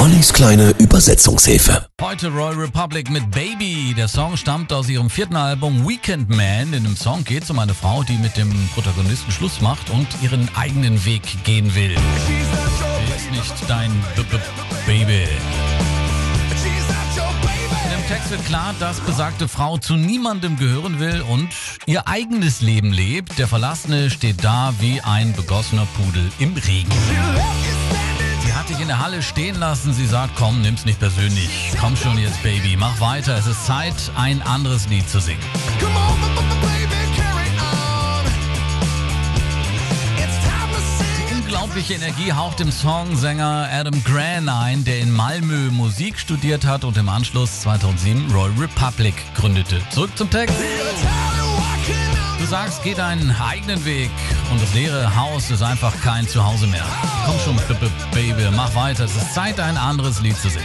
Ollis kleine Übersetzungshilfe. Heute Royal Republic mit Baby. Der Song stammt aus ihrem vierten Album Weekend Man. In dem Song geht es um eine Frau, die mit dem Protagonisten Schluss macht und ihren eigenen Weg gehen will. Sie ist nicht dein B -B Baby. In dem Text wird klar, dass besagte Frau zu niemandem gehören will und ihr eigenes Leben lebt. Der Verlassene steht da wie ein begossener Pudel im Regen. Sie hat dich in der Halle stehen lassen. Sie sagt, komm, nimm's nicht persönlich. Komm schon jetzt, Baby, mach weiter. Es ist Zeit, ein anderes Lied zu singen. Die unglaubliche Energie haucht dem Songsänger Adam Grant ein, der in Malmö Musik studiert hat und im Anschluss 2007 Royal Republic gründete. Zurück zum Text. Du sagst, geh deinen eigenen Weg und das leere Haus ist einfach kein Zuhause mehr. Komm schon, Baby, mach weiter. Es ist Zeit, ein anderes Lied zu singen.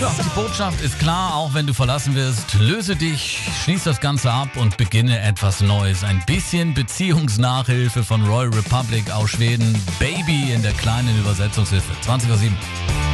Ja, die Botschaft ist klar, auch wenn du verlassen wirst. Löse dich, schließ das Ganze ab und beginne etwas Neues. Ein bisschen Beziehungsnachhilfe von Royal Republic aus Schweden. Baby in der kleinen Übersetzungshilfe. 20.07 Uhr.